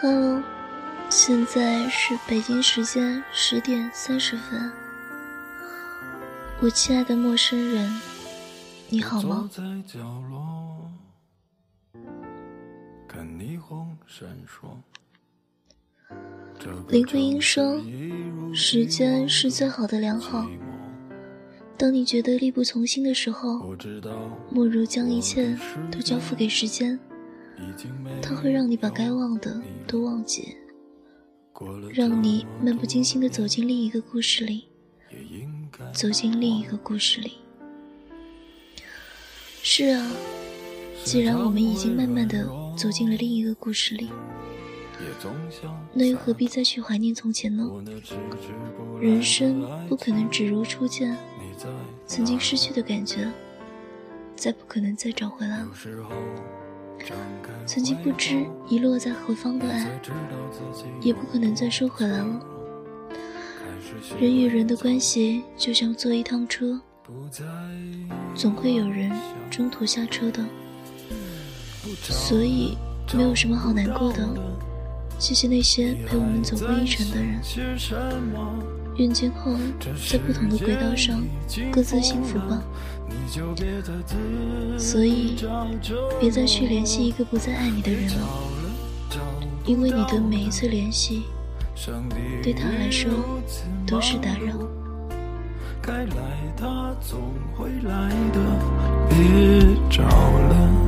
Hello，现在是北京时间十点三十分。我亲爱的陌生人，你好吗？林徽因说：“时间是最好的良好。当你觉得力不从心的时候，莫如将一切都交付给时间。”它会让你把该忘的都忘记，让你漫不经心地走进另一个故事里，走进另一个故事里。是啊，既然我们已经慢慢地走进了另一个故事里，那又何必再去怀念从前呢？人生不可能只如初见，曾经失去的感觉，再不可能再找回来了。曾经不知遗落在何方的爱，也不可能再收回来了。人与人的关系就像坐一趟车，总会有人中途下车的，所以没有什么好难过的。谢谢那些陪我们走过一程的人，愿今后在不同的轨道上各自幸福吧。所以，别再去联系一个不再爱你的人了，因为你的每一次联系，对他来说都是打扰。该来他总会来的，别找了。